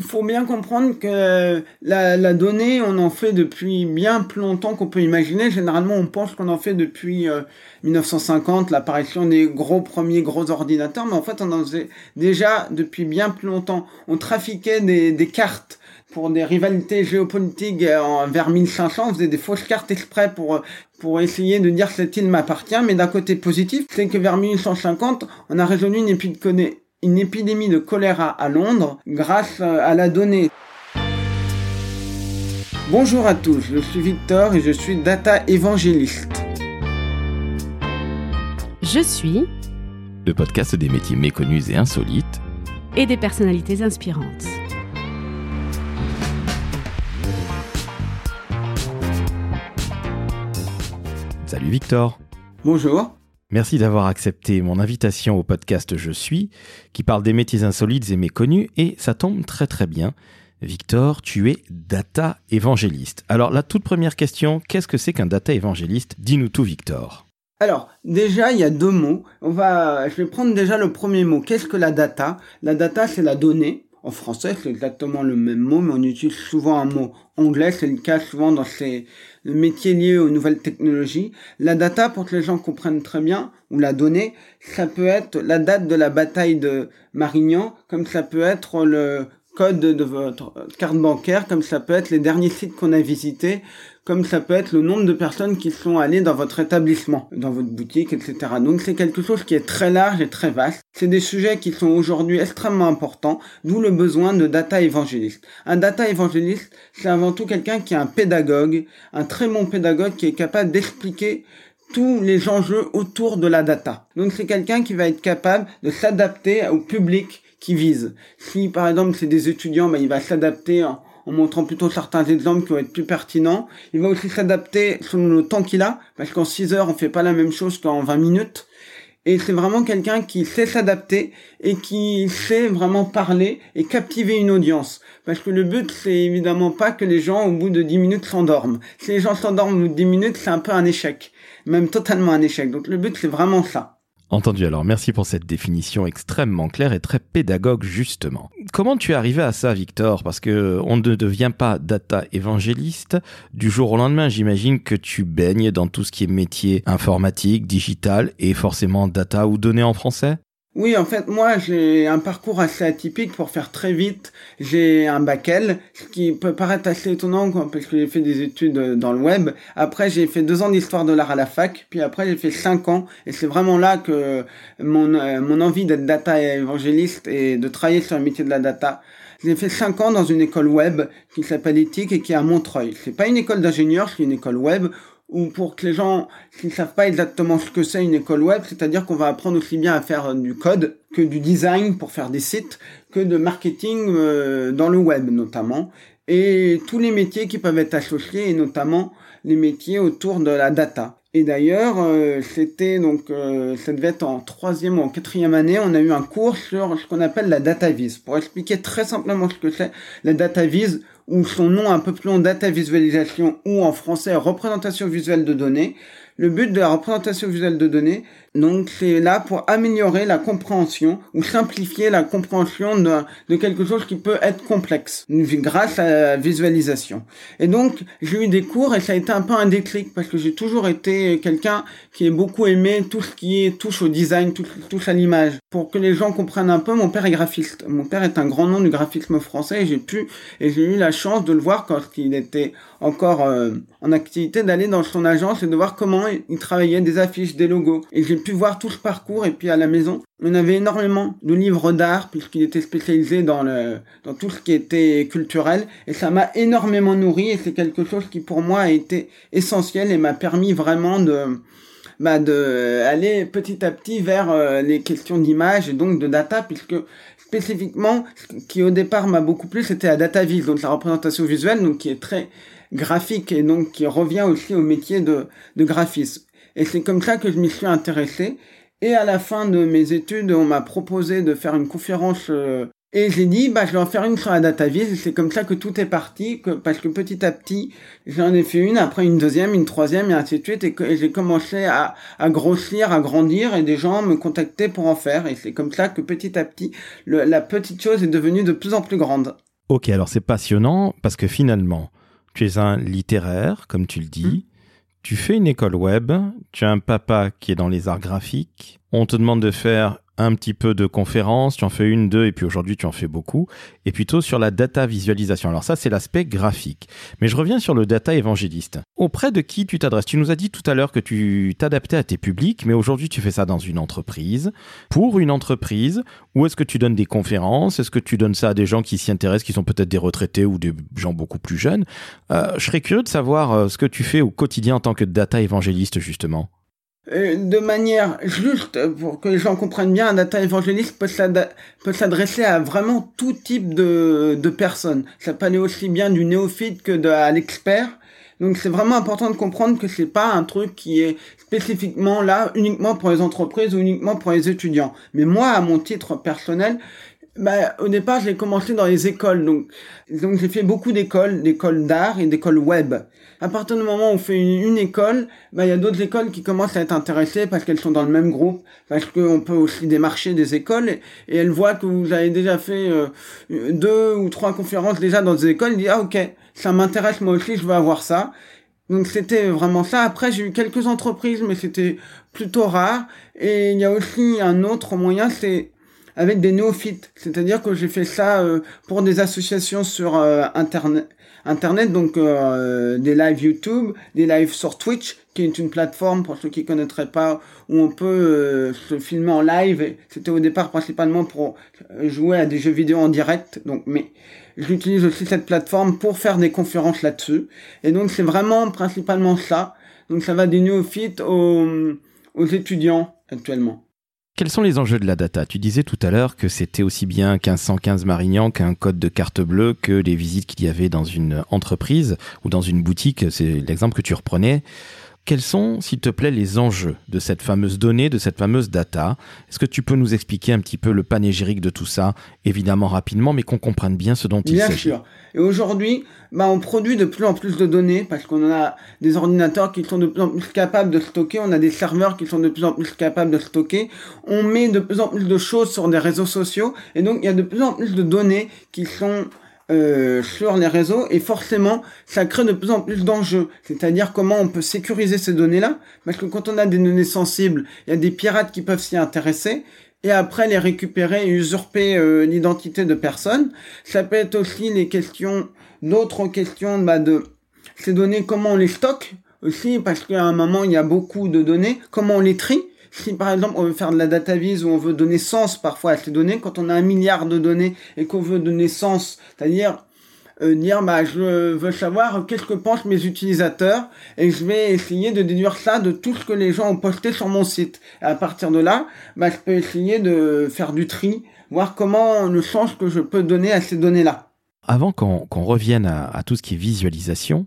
Faut bien comprendre que la, la, donnée, on en fait depuis bien plus longtemps qu'on peut imaginer. Généralement, on pense qu'on en fait depuis 1950, euh, l'apparition des gros premiers gros ordinateurs, mais en fait, on en faisait déjà depuis bien plus longtemps. On trafiquait des, des cartes pour des rivalités géopolitiques euh, vers 1500, on faisait des fausses cartes exprès pour pour essayer de dire cette île m'appartient, mais d'un côté positif, c'est que vers 1850, on a résolu une épidémie une épidémie de choléra à Londres grâce à la donnée. Bonjour à tous, je suis Victor et je suis data évangéliste. Je suis le podcast des métiers méconnus et insolites et des personnalités inspirantes. Salut Victor. Bonjour. Merci d'avoir accepté mon invitation au podcast Je suis, qui parle des métiers insolites et méconnus, et ça tombe très très bien. Victor, tu es data évangéliste. Alors la toute première question, qu'est-ce que c'est qu'un data évangéliste? Dis-nous tout Victor. Alors, déjà, il y a deux mots. On va, je vais prendre déjà le premier mot. Qu'est-ce que la data? La data, c'est la donnée. En français, c'est exactement le même mot, mais on utilise souvent un mot anglais. C'est le cas souvent dans ces métiers liés aux nouvelles technologies. La data, pour que les gens comprennent très bien, ou la donnée, ça peut être la date de la bataille de Marignan, comme ça peut être le code de votre carte bancaire, comme ça peut être les derniers sites qu'on a visités, comme ça peut être le nombre de personnes qui sont allées dans votre établissement, dans votre boutique, etc. Donc c'est quelque chose qui est très large et très vaste. C'est des sujets qui sont aujourd'hui extrêmement importants, d'où le besoin de data évangéliste. Un data évangéliste, c'est avant tout quelqu'un qui est un pédagogue, un très bon pédagogue qui est capable d'expliquer tous les enjeux autour de la data. Donc c'est quelqu'un qui va être capable de s'adapter au public qui vise. Si par exemple c'est des étudiants, ben, il va s'adapter en, montrant plutôt certains exemples qui vont être plus pertinents. Il va aussi s'adapter selon le temps qu'il a, parce qu'en 6 heures, on fait pas la même chose qu'en 20 minutes. Et c'est vraiment quelqu'un qui sait s'adapter et qui sait vraiment parler et captiver une audience. Parce que le but, c'est évidemment pas que les gens, au bout de 10 minutes, s'endorment. Si les gens s'endorment au bout de 10 minutes, c'est un peu un échec. Même totalement un échec. Donc le but, c'est vraiment ça. Entendu. Alors, merci pour cette définition extrêmement claire et très pédagogue justement. Comment tu es arrivé à ça Victor? Parce que on ne devient pas data évangéliste du jour au lendemain, j'imagine que tu baignes dans tout ce qui est métier informatique, digital et forcément data ou données en français? Oui, en fait, moi, j'ai un parcours assez atypique pour faire très vite. J'ai un bac L, ce qui peut paraître assez étonnant, quoi, parce que j'ai fait des études dans le web. Après, j'ai fait deux ans d'histoire de l'art à la fac, puis après, j'ai fait cinq ans, et c'est vraiment là que mon, euh, envie d'être data évangéliste et de travailler sur le métier de la data j'ai fait cinq ans dans une école web qui s'appelle Ethique et qui est à Montreuil. C'est pas une école d'ingénieur, c'est une école web ou pour que les gens qui ne savent pas exactement ce que c'est une école web, c'est-à-dire qu'on va apprendre aussi bien à faire euh, du code que du design pour faire des sites, que de marketing euh, dans le web notamment, et tous les métiers qui peuvent être associés, et notamment les métiers autour de la data. Et d'ailleurs, euh, c'était donc, ça devait être en troisième ou en quatrième année, on a eu un cours sur ce qu'on appelle la data vise. Pour expliquer très simplement ce que c'est, la data vise, ou son nom un peu plus long data visualisation ou en français représentation visuelle de données. Le but de la représentation visuelle de données, donc c'est là pour améliorer la compréhension ou simplifier la compréhension de, quelque chose qui peut être complexe grâce à la visualisation. Et donc j'ai eu des cours et ça a été un peu un déclic parce que j'ai toujours été quelqu'un qui a beaucoup aimé tout ce qui touche au design, touche, touche à l'image. Pour que les gens comprennent un peu, mon père est graphiste. Mon père est un grand nom du graphisme français et j'ai pu et j'ai eu la chance de le voir quand il était encore euh, en activité d'aller dans son agence et de voir comment il travaillait des affiches, des logos. Et j'ai voir tout ce parcours et puis à la maison, on avait énormément de livres d'art puisqu'il était spécialisé dans le dans tout ce qui était culturel et ça m'a énormément nourri et c'est quelque chose qui pour moi a été essentiel et m'a permis vraiment de bah de aller petit à petit vers euh, les questions d'image et donc de data puisque spécifiquement ce qui au départ m'a beaucoup plu c'était la data vise donc la représentation visuelle donc qui est très graphique et donc qui revient aussi au métier de, de graphisme. Et c'est comme ça que je m'y suis intéressé. Et à la fin de mes études, on m'a proposé de faire une conférence euh, et j'ai dit, bah, je vais en faire une sur la data vise. Et c'est comme ça que tout est parti, que, parce que petit à petit, j'en ai fait une, après une deuxième, une troisième, et ainsi de suite. Et, j'ai commencé à, à grossir, à grandir, et des gens me contactaient pour en faire. Et c'est comme ça que petit à petit, le, la petite chose est devenue de plus en plus grande. Ok, alors c'est passionnant parce que finalement, tu es un littéraire, comme tu le dis. Hmm. Tu fais une école web, tu as un papa qui est dans les arts graphiques. On te demande de faire un petit peu de conférences, tu en fais une, deux, et puis aujourd'hui tu en fais beaucoup, et plutôt sur la data visualisation. Alors ça, c'est l'aspect graphique. Mais je reviens sur le data évangéliste. Auprès de qui tu t'adresses? Tu nous as dit tout à l'heure que tu t'adaptais à tes publics, mais aujourd'hui tu fais ça dans une entreprise, pour une entreprise, ou est-ce que tu donnes des conférences? Est-ce que tu donnes ça à des gens qui s'y intéressent, qui sont peut-être des retraités ou des gens beaucoup plus jeunes? Euh, Je serais curieux de savoir euh, ce que tu fais au quotidien en tant que data évangéliste, justement. Euh, de manière juste pour que les gens comprennent bien, un data évangéliste peut s'adresser à vraiment tout type de, personnes. Ça peut aller aussi bien du néophyte que de, l'expert. Donc c'est vraiment important de comprendre que c'est pas un truc qui est spécifiquement là uniquement pour les entreprises ou uniquement pour les étudiants. Mais moi, à mon titre personnel, bah, au départ, j'ai commencé dans les écoles, donc, donc j'ai fait beaucoup d'écoles, d'écoles d'art et d'écoles web. À partir du moment où on fait une, école, bah, il y a d'autres écoles qui commencent à être intéressées parce qu'elles sont dans le même groupe, parce qu'on peut aussi démarcher des écoles et, elles voient que vous avez déjà fait euh, deux ou trois conférences déjà dans des écoles, ils disent ah ok, ça m'intéresse moi aussi, je veux avoir ça. Donc c'était vraiment ça. Après j'ai eu quelques entreprises, mais c'était plutôt rare. Et il y a aussi un autre moyen, c'est avec des néophytes. C'est-à-dire que j'ai fait ça euh, pour des associations sur euh, Internet. Internet, donc euh, des lives YouTube, des lives sur Twitch, qui est une plateforme, pour ceux qui connaîtraient pas, où on peut se filmer en live. C'était au départ principalement pour jouer à des jeux vidéo en direct, donc mais j'utilise aussi cette plateforme pour faire des conférences là-dessus. Et donc c'est vraiment principalement ça. Donc ça va des néophytes aux, aux étudiants actuellement. Quels sont les enjeux de la data? Tu disais tout à l'heure que c'était aussi bien 1515 Marignan qu'un code de carte bleue que les visites qu'il y avait dans une entreprise ou dans une boutique. C'est l'exemple que tu reprenais. Quels sont, s'il te plaît, les enjeux de cette fameuse donnée, de cette fameuse data? Est-ce que tu peux nous expliquer un petit peu le panégyrique de tout ça, évidemment rapidement, mais qu'on comprenne bien ce dont il s'agit. Bien sûr. Et aujourd'hui, bah, on produit de plus en plus de données parce qu'on a des ordinateurs qui sont de plus en plus capables de stocker, on a des serveurs qui sont de plus en plus capables de stocker, on met de plus en plus de choses sur des réseaux sociaux, et donc il y a de plus en plus de données qui sont euh, sur les réseaux et forcément ça crée de plus en plus d'enjeux. C'est-à-dire comment on peut sécuriser ces données-là. Parce que quand on a des données sensibles, il y a des pirates qui peuvent s'y intéresser. Et après les récupérer et usurper euh, l'identité de personnes. Ça peut être aussi les questions, d'autres questions bah, de ces données, comment on les stocke aussi. Parce qu'à un moment il y a beaucoup de données, comment on les trie si par exemple on veut faire de la data vise ou on veut donner sens parfois à ces données, quand on a un milliard de données et qu'on veut donner sens, c'est-à-dire euh, dire bah je veux savoir qu'est-ce que pensent mes utilisateurs et je vais essayer de déduire ça de tout ce que les gens ont posté sur mon site. À partir de là, bah je peux essayer de faire du tri, voir comment le sens que je peux donner à ces données-là. Avant qu'on revienne à, tout ce qui est visualisation,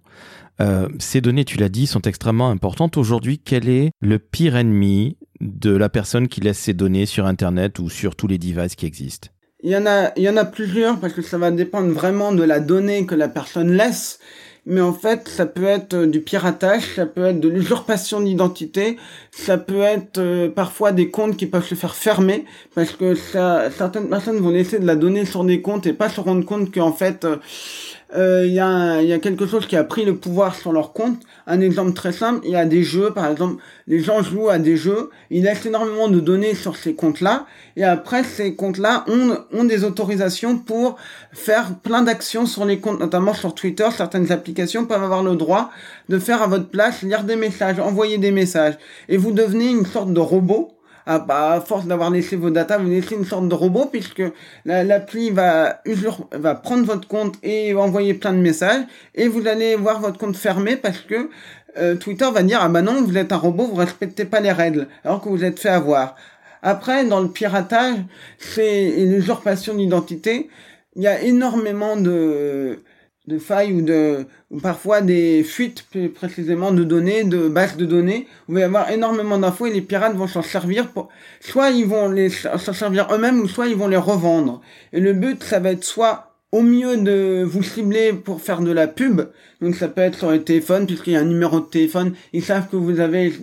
euh, ces données, tu l'as dit, sont extrêmement importantes. Aujourd'hui, quel est le pire ennemi de la personne qui laisse ses données sur Internet ou sur tous les devices qui existent il y en a, il y en a plusieurs parce que ça va dépendre vraiment de la donnée que la personne laisse. Mais en fait, ça peut être du piratage, ça peut être de l'usurpation d'identité, ça peut être euh, parfois des comptes qui peuvent se faire fermer parce que ça, certaines personnes vont laisser de la donnée sur des comptes et pas se rendre compte qu'en fait, euh, euh, il y, a, y a quelque chose qui a pris le pouvoir sur leur compte. Un exemple très simple, il y a des jeux, par exemple, les gens jouent à des jeux, ils laissent énormément de données sur ces comptes-là, et après ces comptes-là ont, ont des autorisations pour faire plein d'actions sur les comptes, notamment sur Twitter, certaines applications peuvent avoir le droit de faire à votre place, lire des messages, envoyer des messages, et vous devenez une sorte de robot à, bah, à force d'avoir laissé vos datas, vous laissez une sorte de robot puisque l'appli va, va prendre votre compte et envoyer plein de messages et vous allez voir votre compte fermé parce que euh, Twitter va dire ah bah non vous êtes un robot vous respectez pas les règles alors que vous êtes fait avoir. Après dans le piratage c'est une usurpation d'identité. Il y a énormément de de failles ou de ou parfois des fuites plus précisément de données, de bases de données. Vous allez avoir énormément d'infos et les pirates vont s'en servir pour soit ils vont les s'en servir eux-mêmes ou soit ils vont les revendre. Et le but ça va être soit au mieux de vous cibler pour faire de la pub, donc ça peut être sur le téléphone, puisqu'il y a un numéro de téléphone, ils savent que vous avez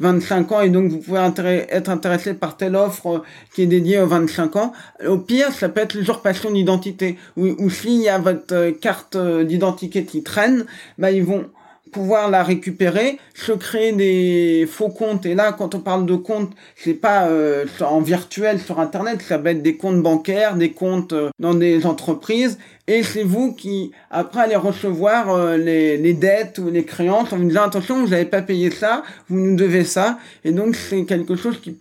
25 ans et donc vous pouvez être intéressé par telle offre qui est dédiée aux 25 ans. Au pire, ça peut être l'usurpation d'identité, ou, ou s'il y a votre carte d'identité qui traîne, bah ils vont pouvoir la récupérer, se créer des faux comptes. Et là, quand on parle de comptes, c'est pas euh, en virtuel sur Internet, ça va être des comptes bancaires, des comptes euh, dans des entreprises. Et c'est vous qui, après, allez recevoir euh, les, les, dettes ou les créances en vous disant, attention, vous n'avez pas payé ça, vous nous devez ça. Et donc, c'est quelque chose qui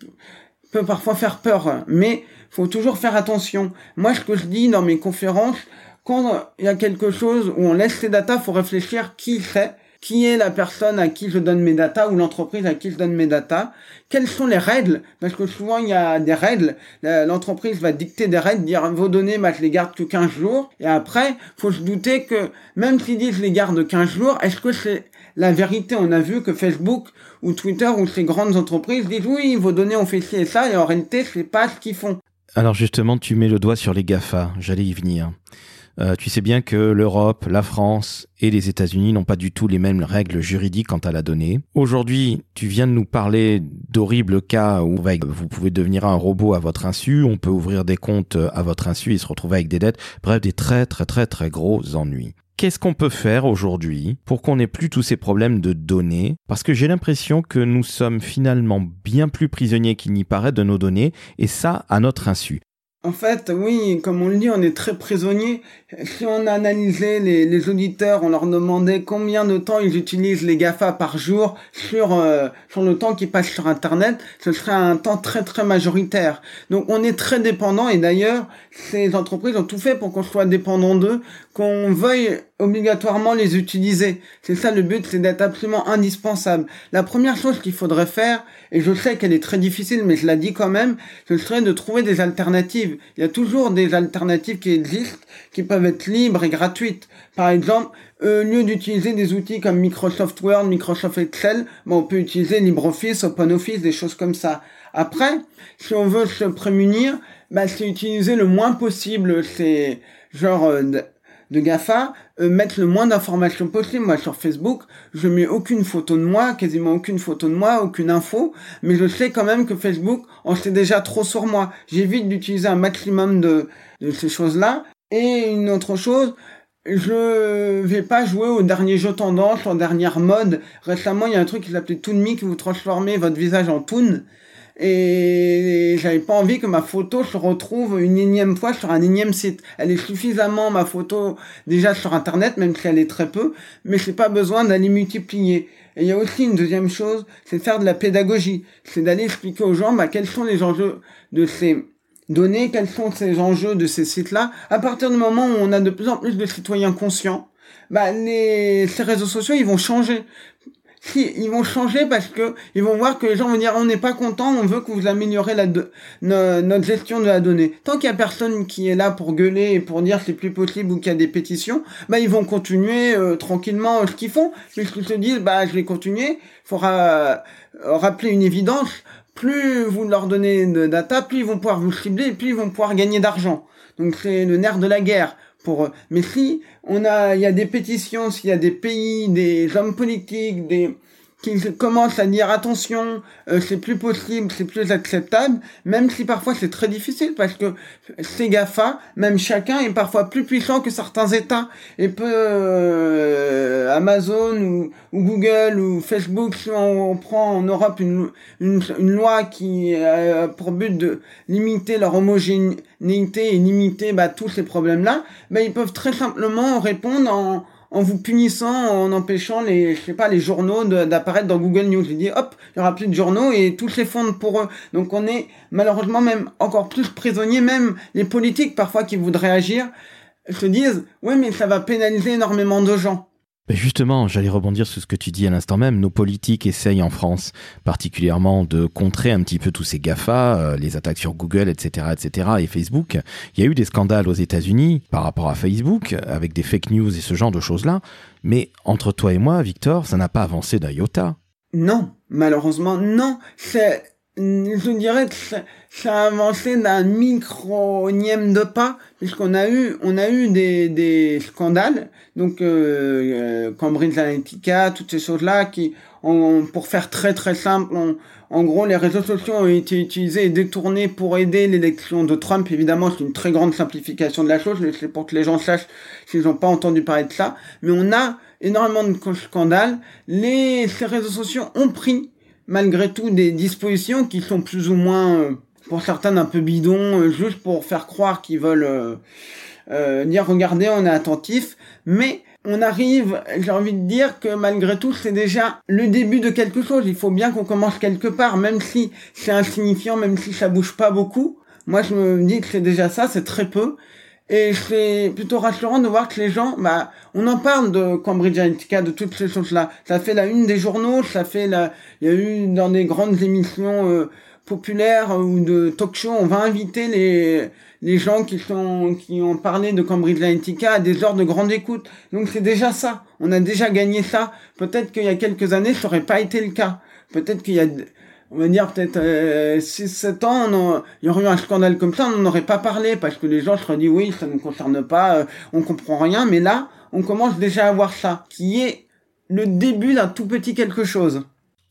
peut parfois faire peur. Mais faut toujours faire attention. Moi, ce que je dis dans mes conférences, quand il y a quelque chose où on laisse ses datas, faut réfléchir qui c'est qui est la personne à qui je donne mes datas ou l'entreprise à qui je donne mes datas, quelles sont les règles, parce que souvent il y a des règles, l'entreprise va dicter des règles, dire vos données, bah, je les garde que 15 jours, et après, faut se douter que même s'ils disent je les garde 15 jours, est-ce que c'est la vérité? On a vu que Facebook ou Twitter ou ces grandes entreprises disent oui, vos données ont fait ci et ça, et en réalité, c'est pas ce qu'ils font. Alors justement, tu mets le doigt sur les GAFA, j'allais y venir. Euh, tu sais bien que l'Europe, la France et les États-Unis n'ont pas du tout les mêmes règles juridiques quant à la donnée. Aujourd'hui, tu viens de nous parler d'horribles cas où vous pouvez devenir un robot à votre insu, on peut ouvrir des comptes à votre insu et se retrouver avec des dettes, bref, des très très très très gros ennuis. Qu'est-ce qu'on peut faire aujourd'hui pour qu'on n'ait plus tous ces problèmes de données? Parce que j'ai l'impression que nous sommes finalement bien plus prisonniers qu'il n'y paraît de nos données, et ça à notre insu. En fait, oui, comme on le dit, on est très prisonnier. Si on analysait les, auditeurs, on leur demandait combien de temps ils utilisent les GAFA par jour sur, euh, sur le temps qu'ils passent sur Internet, ce serait un temps très très majoritaire. Donc on est très dépendant et d'ailleurs, ces entreprises ont tout fait pour qu'on soit dépendant d'eux, qu'on veuille obligatoirement les utiliser. C'est ça le but, c'est d'être absolument indispensable. La première chose qu'il faudrait faire, et je sais qu'elle est très difficile, mais je la dis quand même, ce serait de trouver des alternatives. Il y a toujours des alternatives qui existent, qui peuvent être libres et gratuites. Par exemple, euh, au lieu d'utiliser des outils comme Microsoft Word, Microsoft Excel, bon, on peut utiliser LibreOffice, OpenOffice, des choses comme ça. Après, si on veut se prémunir, bah, c'est utiliser le moins possible ces genres de GAFA, euh, mettre le moins d'informations possible. Moi, sur Facebook, je mets aucune photo de moi, quasiment aucune photo de moi, aucune info, mais je sais quand même que Facebook en sait déjà trop sur moi. J'évite d'utiliser un maximum de, ces choses-là. Et une autre chose, je vais pas jouer au dernier jeu tendance, en dernière mode. Récemment, il y a un truc qui s'appelait Toonme qui vous transformez votre visage en Toon et j'avais pas envie que ma photo se retrouve une énième fois sur un énième site. Elle est suffisamment ma photo déjà sur internet, même si elle est très peu, mais j'ai pas besoin d'aller multiplier. Et il y a aussi une deuxième chose, c'est de faire de la pédagogie. C'est d'aller expliquer aux gens bah, quels sont les enjeux de ces données, quels sont ces enjeux de ces sites-là. À partir du moment où on a de plus en plus de citoyens conscients, bah, les, ces réseaux sociaux, ils vont changer si ils vont changer parce que ils vont voir que les gens vont dire on n'est pas content, on veut que vous améliorez la notre gestion de la donnée. Tant qu'il y a personne qui est là pour gueuler et pour dire c'est plus possible ou qu'il y a des pétitions, bah ils vont continuer euh, tranquillement ce qu'ils font, puisqu'ils se disent bah je vais continuer. Faudra euh, rappeler une évidence. Plus vous leur donnez de data, plus ils vont pouvoir vous cibler et plus ils vont pouvoir gagner d'argent. Donc c'est le nerf de la guerre pour mais si on a il y a des pétitions s'il y a des pays des hommes politiques des qui commencent à dire attention, euh, c'est plus possible, c'est plus acceptable, même si parfois c'est très difficile parce que ces GAFA, même chacun est parfois plus puissant que certains États. Et peut euh, Amazon ou, Google ou Facebook, si on, prend en Europe une, une, loi qui a pour but de limiter leur homogénéité et limiter bah, tous ces problèmes-là, bah, ils peuvent très simplement répondre en en vous punissant, en empêchant les, je sais pas, les journaux d'apparaître dans Google News. J'ai dit, hop, il y aura plus de journaux et tout s'effondre pour eux. Donc on est malheureusement même encore plus prisonniers, même les politiques parfois qui voudraient agir se disent, oui, mais ça va pénaliser énormément de gens justement, j'allais rebondir sur ce que tu dis à l'instant même. Nos politiques essayent en France particulièrement de contrer un petit peu tous ces GAFA, euh, les attaques sur Google, etc., etc., et Facebook. Il y a eu des scandales aux États-Unis par rapport à Facebook, avec des fake news et ce genre de choses-là. Mais entre toi et moi, Victor, ça n'a pas avancé d'un iota. Non, malheureusement, non. C'est je dirais que ça, a avancé d'un micro-nième de pas, puisqu'on a eu, on a eu des, des scandales, donc euh, euh Cambridge Analytica, toutes ces choses-là, qui, ont, pour faire très très simple, en gros, les réseaux sociaux ont été utilisés et détournés pour aider l'élection de Trump. Évidemment, c'est une très grande simplification de la chose, mais c'est pour que les gens sachent s'ils n'ont pas entendu parler de ça. Mais on a énormément de scandales. Les, ces réseaux sociaux ont pris malgré tout des dispositions qui sont plus ou moins, euh, pour certains, un peu bidons, euh, juste pour faire croire qu'ils veulent euh, dire regardez, on est attentif, mais on arrive, j'ai envie de dire que malgré tout, c'est déjà le début de quelque chose. Il faut bien qu'on commence quelque part, même si c'est insignifiant, même si ça bouge pas beaucoup. Moi, je me dis que c'est déjà ça, c'est très peu. Et c'est plutôt rassurant de voir que les gens, bah, on en parle de Cambridge Analytica, de toutes ces choses-là. Ça fait la une des journaux, ça fait la, il y a eu dans des grandes émissions euh, populaires ou de talk show, on va inviter les, les gens qui sont, qui ont parlé de Cambridge Analytica à des heures de grande écoute. Donc c'est déjà ça. On a déjà gagné ça. Peut-être qu'il y a quelques années, ça aurait pas été le cas. Peut-être qu'il y a, on va dire peut-être euh, 6-7 ans, il y aurait eu un scandale comme ça, on n'en aurait pas parlé parce que les gens se seraient dit oui, ça ne nous concerne pas, euh, on comprend rien. Mais là, on commence déjà à voir ça, qui est le début d'un tout petit quelque chose.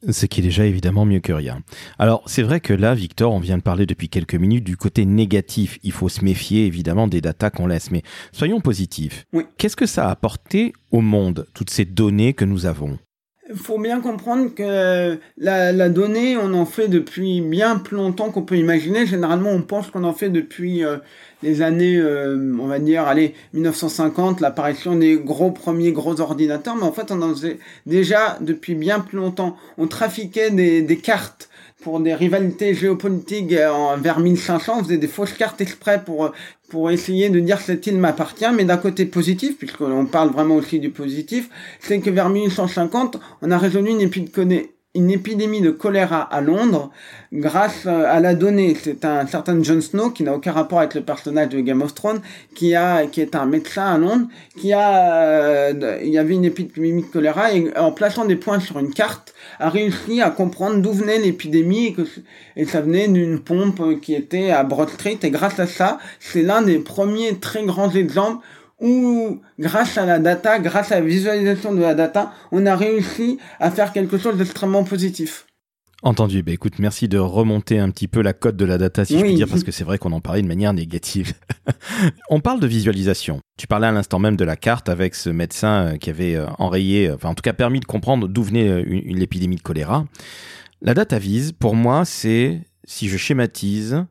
Ce qui est déjà évidemment mieux que rien. Alors c'est vrai que là, Victor, on vient de parler depuis quelques minutes du côté négatif. Il faut se méfier évidemment des datas qu'on laisse, mais soyons positifs. Oui. Qu'est-ce que ça a apporté au monde, toutes ces données que nous avons? Faut bien comprendre que la, la, donnée, on en fait depuis bien plus longtemps qu'on peut imaginer. Généralement, on pense qu'on en fait depuis euh, les années, euh, on va dire, allez, 1950, l'apparition des gros premiers gros ordinateurs. Mais en fait, on en faisait déjà depuis bien plus longtemps. On trafiquait des, des cartes pour des rivalités géopolitiques en, vers 1500, on faisait des fausses cartes exprès pour pour essayer de dire cette île m'appartient, mais d'un côté positif, puisqu'on parle vraiment aussi du positif, c'est que vers 1850, on a résolu une épidémie une épidémie de choléra à Londres grâce à la donnée. C'est un certain Jon Snow qui n'a aucun rapport avec le personnage de Game of Thrones, qui a, qui est un médecin à Londres, qui a, euh, il y avait une épidémie de choléra et en plaçant des points sur une carte, a réussi à comprendre d'où venait l'épidémie et que et ça venait d'une pompe qui était à Broad Street et grâce à ça, c'est l'un des premiers très grands exemples où, grâce à la data, grâce à la visualisation de la data, on a réussi à faire quelque chose d'extrêmement positif. Entendu. Bah, écoute, merci de remonter un petit peu la cote de la data, si je puis dire, parce que c'est vrai qu'on en parlait de manière négative. on parle de visualisation. Tu parlais à l'instant même de la carte avec ce médecin euh, qui avait euh, enrayé, euh, enfin en tout cas permis de comprendre d'où venait une, épidémie de choléra. La data vise, pour moi, c'est, si je schématise,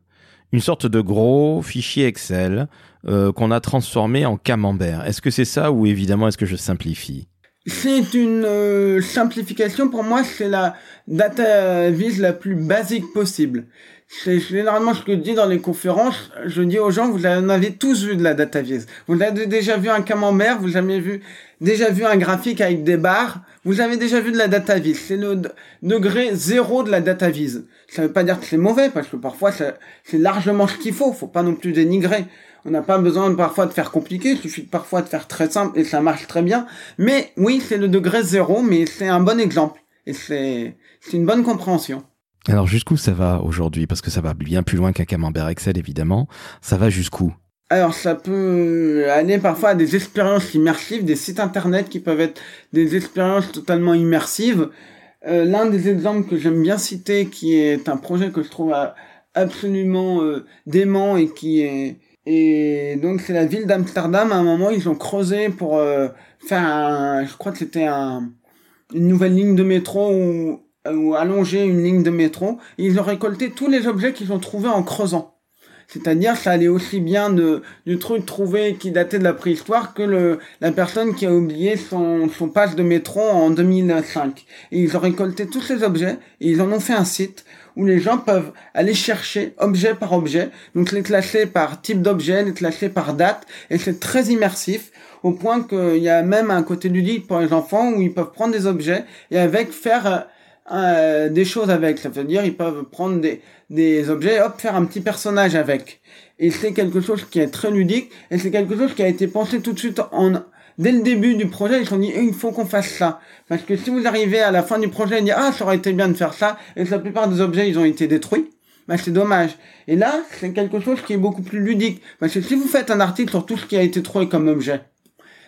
une sorte de gros fichier Excel qu'on a transformé en camembert. Est-ce que c'est ça ou évidemment est-ce que je simplifie? C'est une euh, simplification pour moi, c'est la data vise la plus basique possible. C'est généralement ce que je dis dans les conférences, je dis aux gens, vous en avez tous vu de la data vise. Vous avez déjà vu un camembert, vous avez vu, déjà vu un graphique avec des barres, vous avez déjà vu de la data vise. C'est le degré zéro de la data vise. Ça veut pas dire que c'est mauvais, parce que parfois c'est largement ce qu'il faut, faut pas non plus dénigrer. On n'a pas besoin parfois de faire compliqué, il suffit parfois de faire très simple et ça marche très bien. Mais oui, c'est le degré zéro, mais c'est un bon exemple. Et c'est une bonne compréhension. Alors jusqu'où ça va aujourd'hui? Parce que ça va bien plus loin qu'un camembert Excel, évidemment. Ça va jusqu'où? Alors ça peut aller parfois à des expériences immersives, des sites internet qui peuvent être des expériences totalement immersives. Euh, l'un des exemples que j'aime bien citer, qui est un projet que je trouve absolument euh, dément et qui est et donc c'est la ville d'Amsterdam. À un moment, ils ont creusé pour euh, faire un, je crois que c'était un, une nouvelle ligne de métro ou, ou allonger une ligne de métro. Et ils ont récolté tous les objets qu'ils ont trouvés en creusant. C'est-à-dire, ça allait aussi bien de, du truc trouvé qui datait de la préhistoire que le, la personne qui a oublié son, son passe de métro en 2005. Et ils ont récolté tous ces objets et ils en ont fait un site où les gens peuvent aller chercher objet par objet, donc les classer par type d'objet, les classer par date, et c'est très immersif, au point qu'il y a même un côté ludique pour les enfants où ils peuvent prendre des objets et avec faire euh, des choses avec. Ça veut dire ils peuvent prendre des, des objets, hop, faire un petit personnage avec. Et c'est quelque chose qui est très ludique et c'est quelque chose qui a été pensé tout de suite en dès le début du projet, ils se sont dit, eh, il faut qu'on fasse ça. Parce que si vous arrivez à la fin du projet et dire, ah, ça aurait été bien de faire ça, et que la plupart des objets, ils ont été détruits, bah, c'est dommage. Et là, c'est quelque chose qui est beaucoup plus ludique. Parce que si vous faites un article sur tout ce qui a été trouvé comme objet,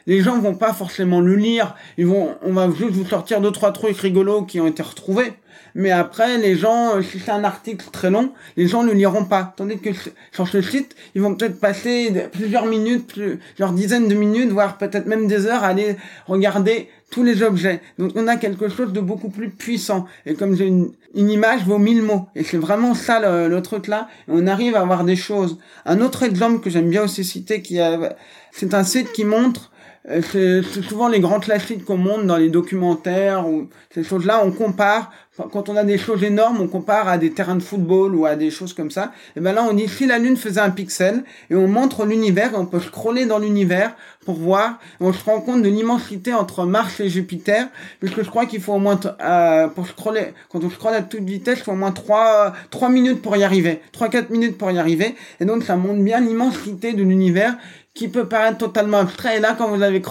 les gens vont pas forcément le lire. Ils vont, on va juste vous sortir deux, trois trucs rigolos qui ont été retrouvés. Mais après, les gens, euh, si c'est un article très long, les gens ne liront pas. Tandis que sur ce site, ils vont peut-être passer plusieurs minutes, plusieurs dizaines de minutes, voire peut-être même des heures à aller regarder tous les objets. Donc on a quelque chose de beaucoup plus puissant. Et comme j'ai une, image vaut mille mots. Et c'est vraiment ça le, truc là. on arrive à avoir des choses. Un autre exemple que j'aime bien aussi citer, qui a, c'est un site qui montre c'est souvent les grands classiques qu'on montre dans les documentaires ou ces choses-là. On compare quand on a des choses énormes, on compare à des terrains de football ou à des choses comme ça. Et ben là, on dit si la Lune faisait un pixel et on montre l'univers, on peut scroller dans l'univers pour voir. on se rend compte de l'immensité entre Mars et Jupiter, puisque je crois qu'il faut au moins euh, pour scroller, quand on scrolle à toute vitesse, il faut au moins 3 trois minutes pour y arriver, 3-4 minutes pour y arriver. Et donc ça montre bien l'immensité de l'univers qui peut paraître totalement abstrait. Et là, quand vous avez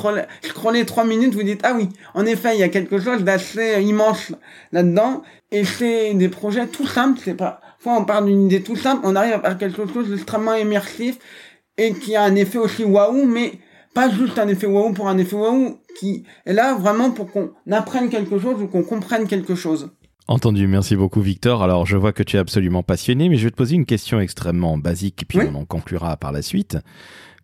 scrollé, trois minutes, vous dites, ah oui, en effet, il y a quelque chose d'assez immense là-dedans. Et c'est des projets tout simples. C'est pas, fois on part d'une idée tout simple, on arrive à faire quelque chose d'extrêmement immersif et qui a un effet aussi waouh, mais pas juste un effet waouh pour un effet waouh, qui est là vraiment pour qu'on apprenne quelque chose ou qu'on comprenne quelque chose. Entendu, merci beaucoup Victor. Alors je vois que tu es absolument passionné, mais je vais te poser une question extrêmement basique, puis on en conclura par la suite.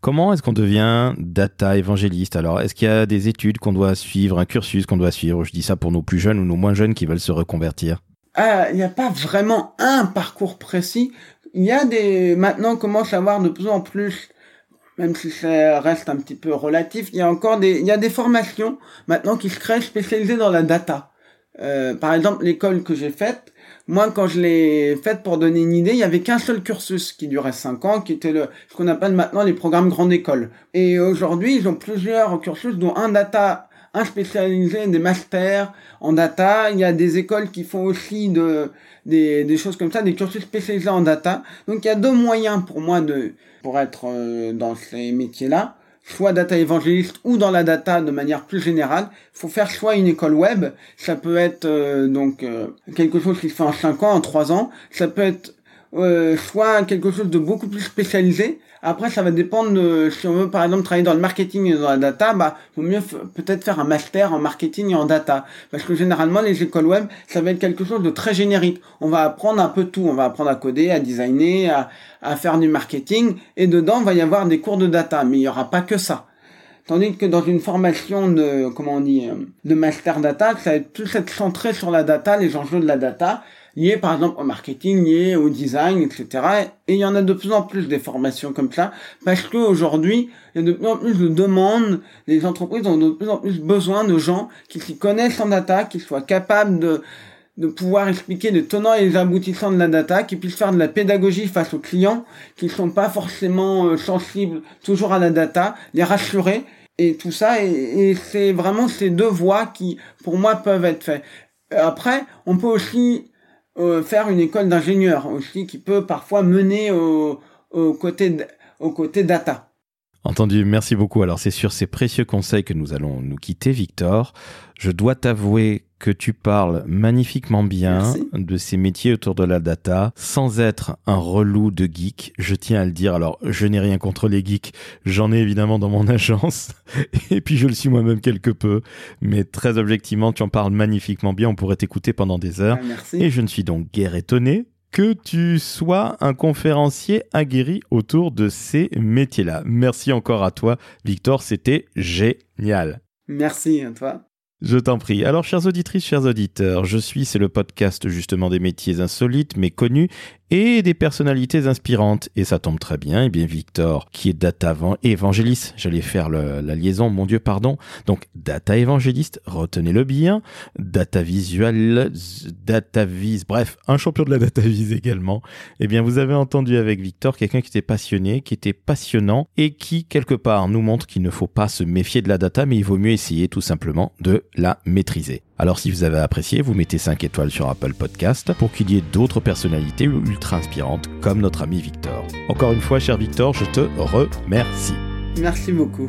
Comment est-ce qu'on devient data évangéliste? Alors, est-ce qu'il y a des études qu'on doit suivre, un cursus qu'on doit suivre? Je dis ça pour nos plus jeunes ou nos moins jeunes qui veulent se reconvertir. Ah, il n'y a pas vraiment un parcours précis. Il y a des... Maintenant, on commence à avoir de plus en plus, même si ça reste un petit peu relatif, il y a encore des... Y a des formations maintenant qui se créent spécialisées dans la data. Euh, par exemple, l'école que j'ai faite, moi, quand je l'ai faite pour donner une idée, il y avait qu'un seul cursus qui durait 5 ans, qui était le, ce qu'on appelle maintenant les programmes grande école. Et aujourd'hui, ils ont plusieurs cursus, dont un data, un spécialisé, des masters en data. Il y a des écoles qui font aussi de, des, des choses comme ça, des cursus spécialisés en data. Donc, il y a deux moyens pour moi de, pour être euh, dans ces métiers-là soit data évangéliste ou dans la data de manière plus générale, faut faire soit une école web, ça peut être euh, donc euh, quelque chose qui se fait en 5 ans, en 3 ans, ça peut être euh, soit quelque chose de beaucoup plus spécialisé. Après, ça va dépendre de, si on veut par exemple travailler dans le marketing et dans la data, bah, vaut mieux peut-être faire un master en marketing et en data. Parce que généralement, les écoles web, ça va être quelque chose de très générique. On va apprendre un peu tout. On va apprendre à coder, à designer, à, à faire du marketing. Et dedans, il va y avoir des cours de data. Mais il n'y aura pas que ça. Tandis que dans une formation de, comment on dit, de master data, ça va être plus être centré sur la data, les enjeux de la data lié par exemple au marketing, lié au design, etc. Et il y en a de plus en plus des formations comme ça, parce qu'aujourd'hui, il y a de plus en plus de demandes, les entreprises ont de plus en plus besoin de gens qui s'y connaissent en data, qui soient capables de, de pouvoir expliquer les tenants et les aboutissants de la data, qui puissent faire de la pédagogie face aux clients, qui ne sont pas forcément euh, sensibles toujours à la data, les rassurer, et tout ça, et, et c'est vraiment ces deux voies qui, pour moi, peuvent être faites. Après, on peut aussi euh, faire une école d'ingénieur aussi qui peut parfois mener au, au, côté, au côté data. Entendu, merci beaucoup. Alors c'est sur ces précieux conseils que nous allons nous quitter, Victor. Je dois t'avouer que tu parles magnifiquement bien de ces métiers autour de la data sans être un relou de geek. Je tiens à le dire. Alors, je n'ai rien contre les geeks. J'en ai évidemment dans mon agence. Et puis, je le suis moi-même quelque peu. Mais très objectivement, tu en parles magnifiquement bien. On pourrait t'écouter pendant des heures. Ah, Et je ne suis donc guère étonné que tu sois un conférencier aguerri autour de ces métiers-là. Merci encore à toi, Victor. C'était génial. Merci à toi. Je t'en prie. Alors, chères auditrices, chers auditeurs, je suis, c'est le podcast justement des métiers insolites mais connus et des personnalités inspirantes. Et ça tombe très bien. Eh bien, Victor, qui est data évangéliste, j'allais faire la liaison, mon Dieu, pardon. Donc, data évangéliste, retenez-le bien. Data visual, data vis, bref, un champion de la data vis également. Eh bien, vous avez entendu avec Victor quelqu'un qui était passionné, qui était passionnant et qui, quelque part, nous montre qu'il ne faut pas se méfier de la data, mais il vaut mieux essayer tout simplement de la maîtriser. Alors si vous avez apprécié, vous mettez 5 étoiles sur Apple Podcast pour qu'il y ait d'autres personnalités ultra inspirantes comme notre ami Victor. Encore une fois, cher Victor, je te remercie. Merci beaucoup.